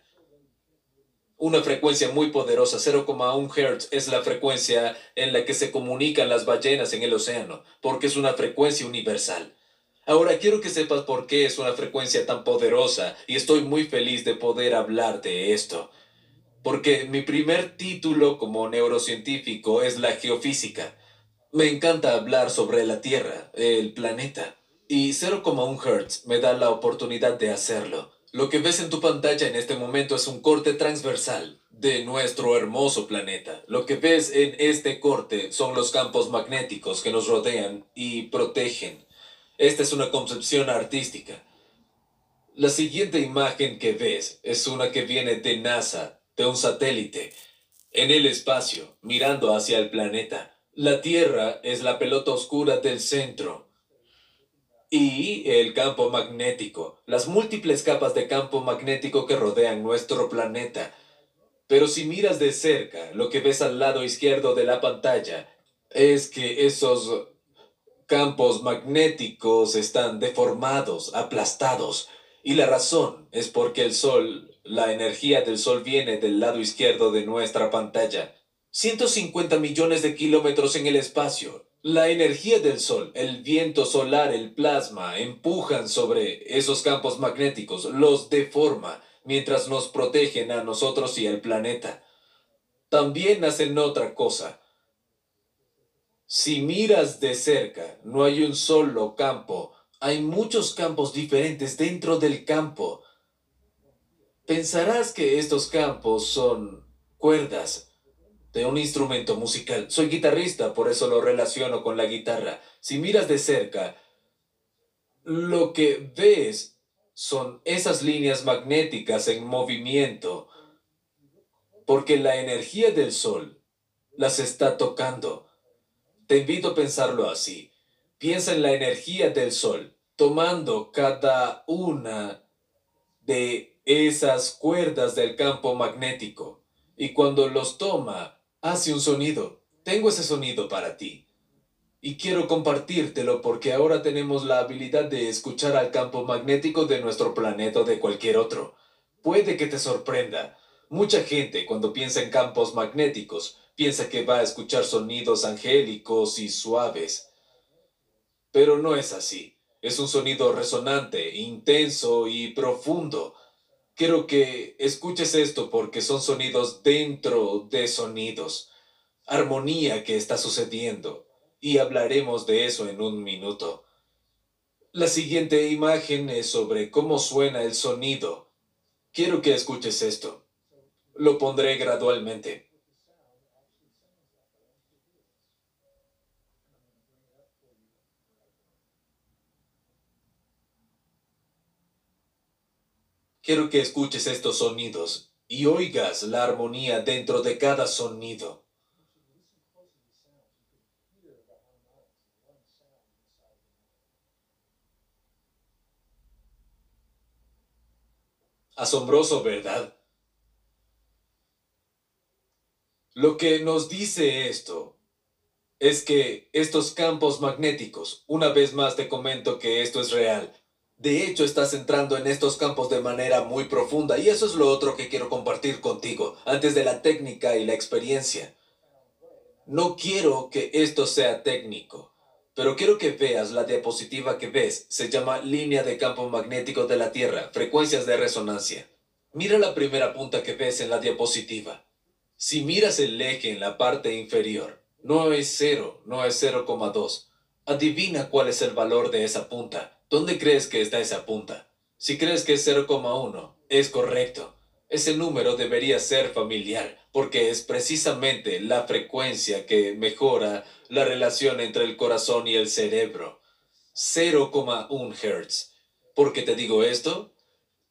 Una frecuencia muy poderosa, 0,1 Hz, es la frecuencia en la que se comunican las ballenas en el océano, porque es una frecuencia universal. Ahora quiero que sepas por qué es una frecuencia tan poderosa y estoy muy feliz de poder hablar de esto. Porque mi primer título como neurocientífico es la geofísica. Me encanta hablar sobre la Tierra, el planeta, y 0,1 Hz me da la oportunidad de hacerlo. Lo que ves en tu pantalla en este momento es un corte transversal de nuestro hermoso planeta. Lo que ves en este corte son los campos magnéticos que nos rodean y protegen esta es una concepción artística. La siguiente imagen que ves es una que viene de NASA, de un satélite, en el espacio, mirando hacia el planeta. La Tierra es la pelota oscura del centro. Y el campo magnético, las múltiples capas de campo magnético que rodean nuestro planeta. Pero si miras de cerca, lo que ves al lado izquierdo de la pantalla es que esos campos magnéticos están deformados, aplastados. Y la razón es porque el Sol, la energía del Sol viene del lado izquierdo de nuestra pantalla. 150 millones de kilómetros en el espacio. La energía del Sol, el viento solar, el plasma, empujan sobre esos campos magnéticos, los deforma, mientras nos protegen a nosotros y al planeta. También hacen otra cosa. Si miras de cerca, no hay un solo campo, hay muchos campos diferentes dentro del campo. Pensarás que estos campos son cuerdas de un instrumento musical. Soy guitarrista, por eso lo relaciono con la guitarra. Si miras de cerca, lo que ves son esas líneas magnéticas en movimiento, porque la energía del Sol las está tocando. Te invito a pensarlo así. Piensa en la energía del Sol, tomando cada una de esas cuerdas del campo magnético, y cuando los toma, hace un sonido. Tengo ese sonido para ti y quiero compartírtelo porque ahora tenemos la habilidad de escuchar al campo magnético de nuestro planeta o de cualquier otro. Puede que te sorprenda. Mucha gente cuando piensa en campos magnéticos piensa que va a escuchar sonidos angélicos y suaves. Pero no es así. Es un sonido resonante, intenso y profundo. Quiero que escuches esto porque son sonidos dentro de sonidos. Armonía que está sucediendo y hablaremos de eso en un minuto. La siguiente imagen es sobre cómo suena el sonido. Quiero que escuches esto. Lo pondré gradualmente. Quiero que escuches estos sonidos y oigas la armonía dentro de cada sonido. Asombroso, ¿verdad? Lo que nos dice esto es que estos campos magnéticos, una vez más te comento que esto es real, de hecho estás entrando en estos campos de manera muy profunda y eso es lo otro que quiero compartir contigo, antes de la técnica y la experiencia. No quiero que esto sea técnico. Pero quiero que veas la diapositiva que ves. Se llama línea de campo magnético de la Tierra, frecuencias de resonancia. Mira la primera punta que ves en la diapositiva. Si miras el eje en la parte inferior, no es 0, no es 0,2. Adivina cuál es el valor de esa punta. ¿Dónde crees que está esa punta? Si crees que es 0,1, es correcto. Ese número debería ser familiar, porque es precisamente la frecuencia que mejora la relación entre el corazón y el cerebro. 0,1 Hz. ¿Por qué te digo esto?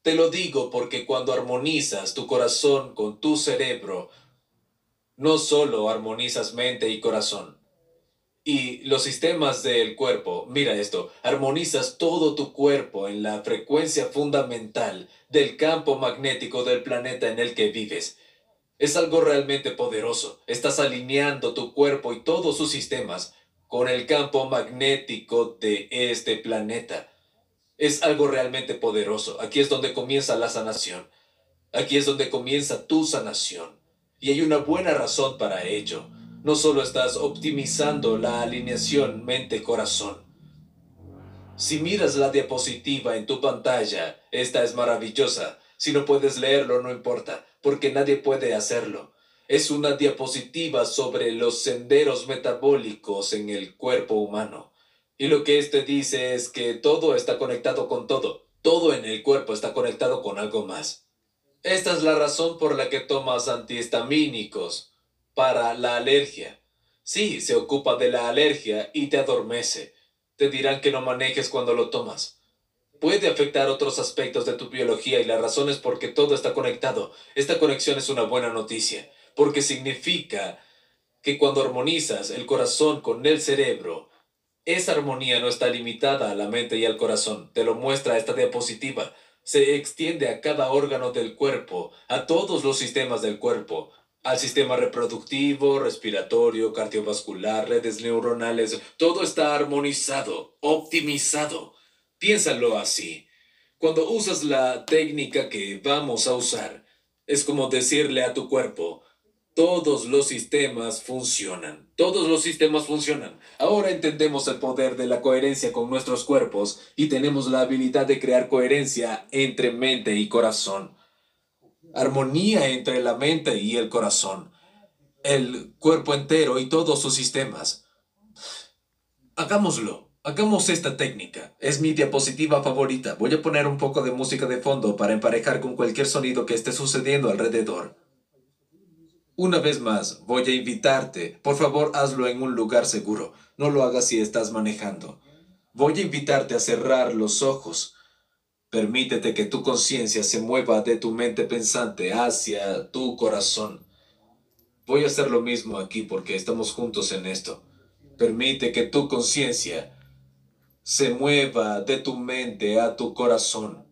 Te lo digo porque cuando armonizas tu corazón con tu cerebro, no solo armonizas mente y corazón, y los sistemas del cuerpo, mira esto, armonizas todo tu cuerpo en la frecuencia fundamental del campo magnético del planeta en el que vives. Es algo realmente poderoso. Estás alineando tu cuerpo y todos sus sistemas con el campo magnético de este planeta. Es algo realmente poderoso. Aquí es donde comienza la sanación. Aquí es donde comienza tu sanación. Y hay una buena razón para ello. No solo estás optimizando la alineación mente-corazón. Si miras la diapositiva en tu pantalla, esta es maravillosa. Si no puedes leerlo, no importa porque nadie puede hacerlo. Es una diapositiva sobre los senderos metabólicos en el cuerpo humano. Y lo que éste dice es que todo está conectado con todo. Todo en el cuerpo está conectado con algo más. Esta es la razón por la que tomas antihistamínicos para la alergia. Sí, se ocupa de la alergia y te adormece. Te dirán que no manejes cuando lo tomas puede afectar otros aspectos de tu biología y la razón es porque todo está conectado. Esta conexión es una buena noticia, porque significa que cuando armonizas el corazón con el cerebro, esa armonía no está limitada a la mente y al corazón, te lo muestra esta diapositiva. Se extiende a cada órgano del cuerpo, a todos los sistemas del cuerpo, al sistema reproductivo, respiratorio, cardiovascular, redes neuronales, todo está armonizado, optimizado. Piénsalo así. Cuando usas la técnica que vamos a usar, es como decirle a tu cuerpo, todos los sistemas funcionan. Todos los sistemas funcionan. Ahora entendemos el poder de la coherencia con nuestros cuerpos y tenemos la habilidad de crear coherencia entre mente y corazón. Armonía entre la mente y el corazón. El cuerpo entero y todos sus sistemas. Hagámoslo. Hagamos esta técnica. Es mi diapositiva favorita. Voy a poner un poco de música de fondo para emparejar con cualquier sonido que esté sucediendo alrededor. Una vez más, voy a invitarte. Por favor, hazlo en un lugar seguro. No lo hagas si estás manejando. Voy a invitarte a cerrar los ojos. Permítete que tu conciencia se mueva de tu mente pensante hacia tu corazón. Voy a hacer lo mismo aquí porque estamos juntos en esto. Permite que tu conciencia se mueva de tu mente a tu corazón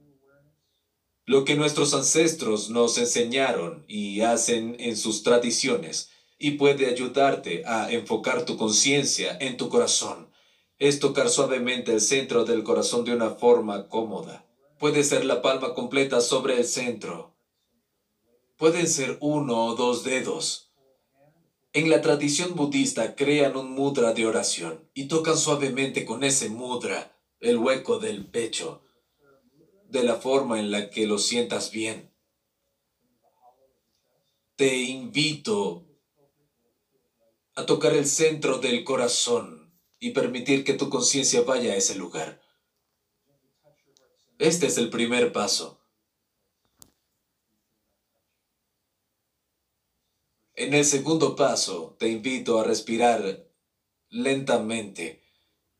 lo que nuestros ancestros nos enseñaron y hacen en sus tradiciones, y puede ayudarte a enfocar tu conciencia en tu corazón. Es tocar suavemente el centro del corazón de una forma cómoda. Puede ser la palma completa sobre el centro. Pueden ser uno o dos dedos. En la tradición budista crean un mudra de oración y tocan suavemente con ese mudra el hueco del pecho de la forma en la que lo sientas bien. Te invito a tocar el centro del corazón y permitir que tu conciencia vaya a ese lugar. Este es el primer paso. En el segundo paso, te invito a respirar lentamente,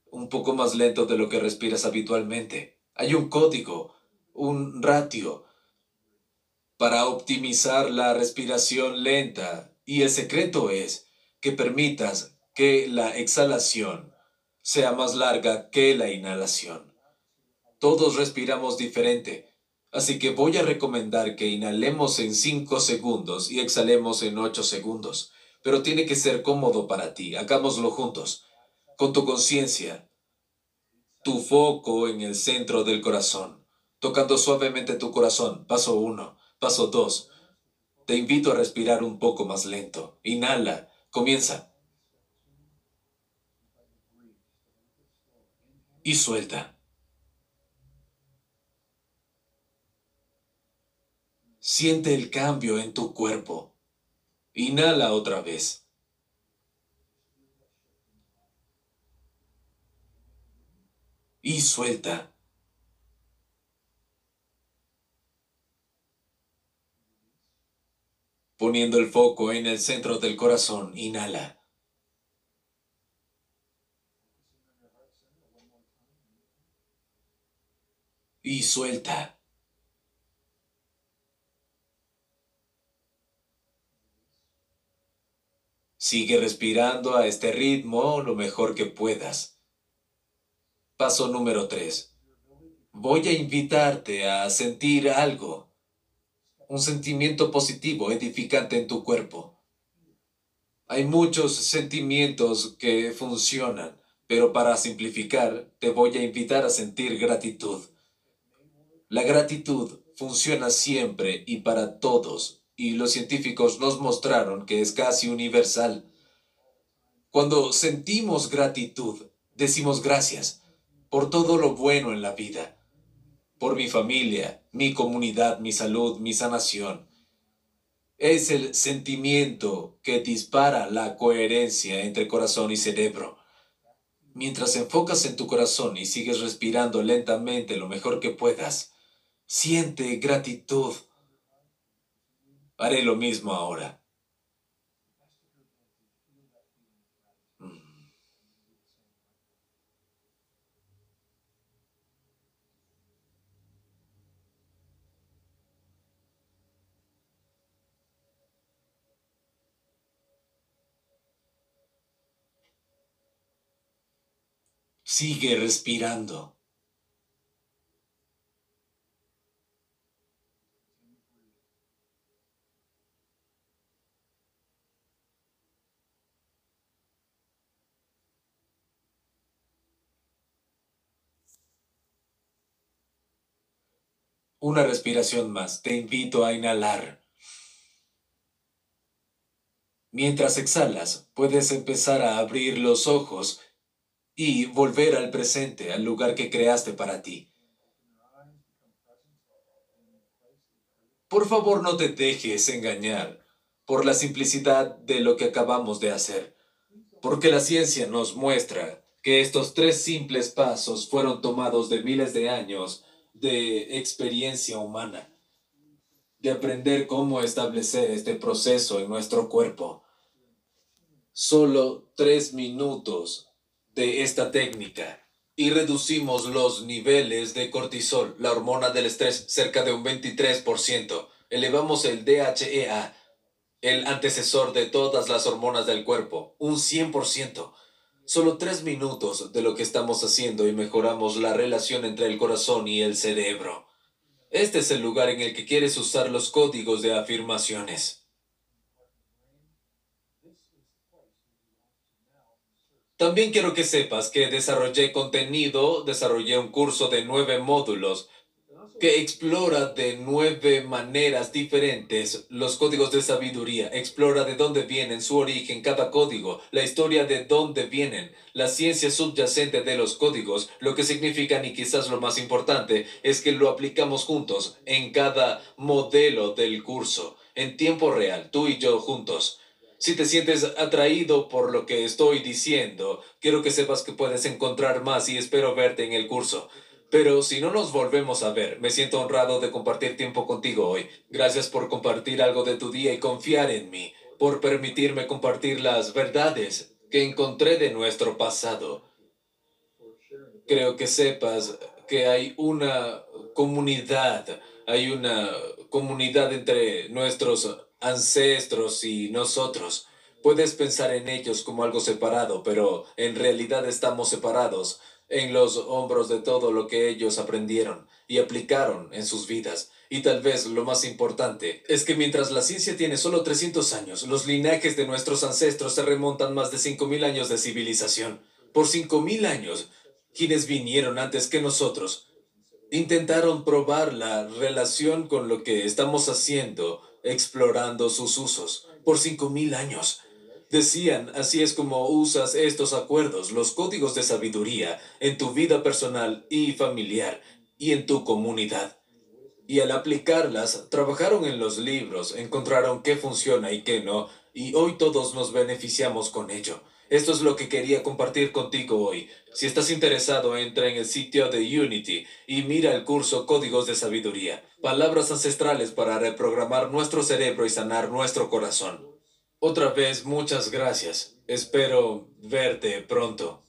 un poco más lento de lo que respiras habitualmente. Hay un código un ratio para optimizar la respiración lenta y el secreto es que permitas que la exhalación sea más larga que la inhalación. Todos respiramos diferente, así que voy a recomendar que inhalemos en 5 segundos y exhalemos en 8 segundos, pero tiene que ser cómodo para ti. Hagámoslo juntos, con tu conciencia, tu foco en el centro del corazón tocando suavemente tu corazón. Paso 1. Paso 2. Te invito a respirar un poco más lento. Inhala. Comienza. Y suelta. Siente el cambio en tu cuerpo. Inhala otra vez. Y suelta. Poniendo el foco en el centro del corazón, inhala. Y suelta. Sigue respirando a este ritmo lo mejor que puedas. Paso número 3. Voy a invitarte a sentir algo un sentimiento positivo, edificante en tu cuerpo. Hay muchos sentimientos que funcionan, pero para simplificar, te voy a invitar a sentir gratitud. La gratitud funciona siempre y para todos, y los científicos nos mostraron que es casi universal. Cuando sentimos gratitud, decimos gracias por todo lo bueno en la vida por mi familia, mi comunidad, mi salud, mi sanación. Es el sentimiento que dispara la coherencia entre corazón y cerebro. Mientras enfocas en tu corazón y sigues respirando lentamente lo mejor que puedas, siente gratitud haré lo mismo ahora. Sigue respirando. Una respiración más. Te invito a inhalar. Mientras exhalas, puedes empezar a abrir los ojos y volver al presente, al lugar que creaste para ti. Por favor, no te dejes engañar por la simplicidad de lo que acabamos de hacer, porque la ciencia nos muestra que estos tres simples pasos fueron tomados de miles de años de experiencia humana, de aprender cómo establecer este proceso en nuestro cuerpo. Solo tres minutos de esta técnica y reducimos los niveles de cortisol, la hormona del estrés, cerca de un 23%. Elevamos el DHEA, el antecesor de todas las hormonas del cuerpo, un 100%. Solo tres minutos de lo que estamos haciendo y mejoramos la relación entre el corazón y el cerebro. Este es el lugar en el que quieres usar los códigos de afirmaciones. También quiero que sepas que desarrollé contenido, desarrollé un curso de nueve módulos que explora de nueve maneras diferentes los códigos de sabiduría, explora de dónde vienen, su origen, cada código, la historia de dónde vienen, la ciencia subyacente de los códigos, lo que significan y quizás lo más importante es que lo aplicamos juntos en cada modelo del curso, en tiempo real, tú y yo juntos. Si te sientes atraído por lo que estoy diciendo, quiero que sepas que puedes encontrar más y espero verte en el curso. Pero si no nos volvemos a ver, me siento honrado de compartir tiempo contigo hoy. Gracias por compartir algo de tu día y confiar en mí, por permitirme compartir las verdades que encontré de nuestro pasado. Creo que sepas que hay una comunidad, hay una comunidad entre nuestros ancestros y nosotros. Puedes pensar en ellos como algo separado, pero en realidad estamos separados en los hombros de todo lo que ellos aprendieron y aplicaron en sus vidas. Y tal vez lo más importante es que mientras la ciencia tiene solo 300 años, los linajes de nuestros ancestros se remontan más de 5.000 años de civilización. Por 5.000 años, quienes vinieron antes que nosotros intentaron probar la relación con lo que estamos haciendo, explorando sus usos. Por 5.000 años. Decían, así es como usas estos acuerdos, los códigos de sabiduría, en tu vida personal y familiar y en tu comunidad. Y al aplicarlas, trabajaron en los libros, encontraron qué funciona y qué no, y hoy todos nos beneficiamos con ello. Esto es lo que quería compartir contigo hoy. Si estás interesado, entra en el sitio de Unity y mira el curso Códigos de Sabiduría, palabras ancestrales para reprogramar nuestro cerebro y sanar nuestro corazón. Otra vez, muchas gracias. Espero verte pronto.